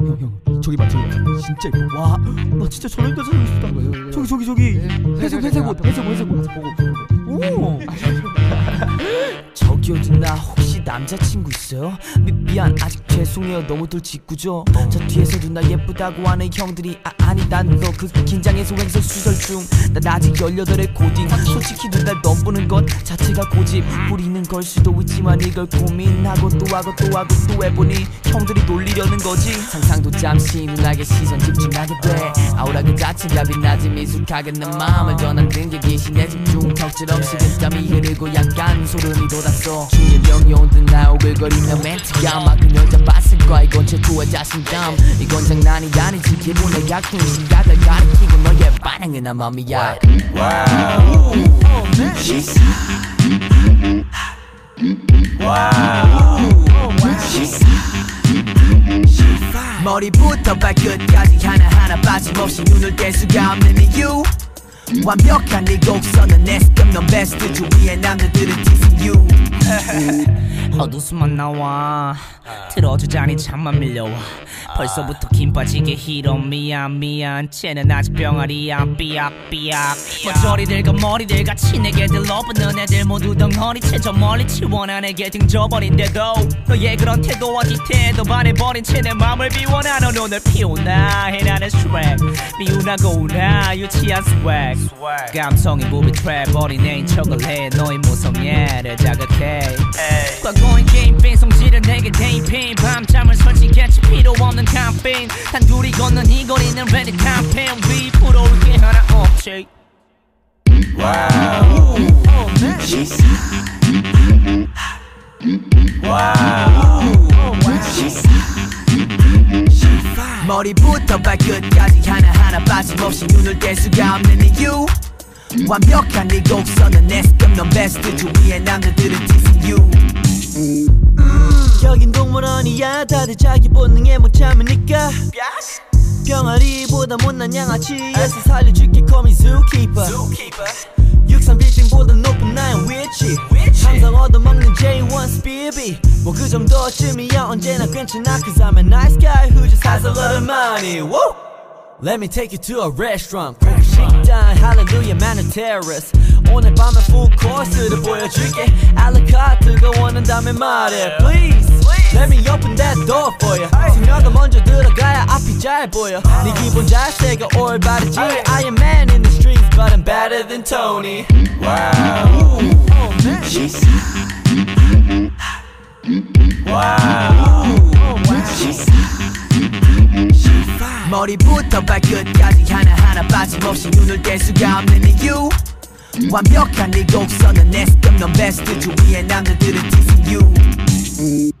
형, 형, 저기 봐, 저기 봐. 진짜 예뻐. 와, 나 진짜 저런 여자 살고 싶다. 저기, 저기, 저기. 회색, 회색 옷, 회색 옷, 회색 옷. 오. 저기요 누나 혹시 남자친구 있어요? 미, 미안 아직 죄송해요 너무들 짓궂죠 저 뒤에서 누나 예쁘다고 하는 형들이 아, 아 니난너그 긴장해서 횡설 수설 중난 아직 18의 고딩. 솔직히 누날 넘보는 것 자체가 고집. 부리는 걸 수도 있지만 이걸 고민하고 또 하고 또 하고 또 해보니 형들이 놀리려는 거지. 상상도 잠시 누나에게 시선 집중하게 돼. 아우라 그 자체가 빛나지 미숙하게 내 마음을 전하는 게 귀신의 집중. 턱처럼 식은땀이 흐르고 약간 소름이 돋았어. 중년병이 온듯 나 오글거리며 멘트가 막그 여 거야 이건 최초의 자신감. 이건 장난이 아니지 기본의 약통의 시각을 가리키고 너의 반응은 나 맘이야. 머리부터 발끝까지 하나하나 빠짐없이 눈을 뗄 수가 없는 이유. 완벽한 네 곡선은 내 스텝 넌 베스트 주위의 남자들은 teasing you 어두수만 나와. 틀어주자니 잠만 밀려와. 벌써부터 김 빠지게 히로 미안 미안. 쟤는 아직 병아리야. 삐약 삐약. 머저리들과 머리들 같이 내게 들러붙는 애들 모두 덩어리 채 저 멀리 치워나 내게 등져버린데도. 너의 그런 태도와 뒤태도 반해버린 채내 맘을 비워나 넌 오늘 피우나 해나는 스웩 미운하고나 유치한 스웩 감성이 무비 트랩 어린 애인 척을 해. 너의 무성애를 자극해 과거의 게임 빈 성질을 내게 대입해 밤잠을 설치겠지 필요 없는 캠페인 단둘이 걷는 이 거리는 레디 캠페인 위 부러울 게 하나 없지 머리부터 발끝까지 하나하나 빠짐없이 눈을 뗄 수가 없는 이유 완벽한 네 곡선은 내 스텝 넌 베스트 주위의 남자들은 teasing you 여긴 동물원이야 다들 자기 본능에 못 참으니까 병아리보다 못난 양아치에서 살려줄게 call me zookeeper 육삼 빌딩보다 높은 나의 위치 항상 얻어먹는 J1 speedy 뭐 그 정도쯤이야 언제나 괜찮아 Cause I'm a nice guy who just has a lot of money Woo! Let me take you to a restaurant 고급 식당 hallelujah man a terrace 오늘 밤에 full course를 보여줄게 말해 Please Let me open that door for you 승려가 먼저 들어가야 앞이 잘 보여 네 기본 자세가 올바르지 I am man in the streets but I'm better than Tony 머리부터 발끝까지 하나하나 빠짐없이 눈을 뗄 수가 없는 이유 완벽한 네 곡선은 내 스텝 넌 베스트 주위의 남자들은 teasing you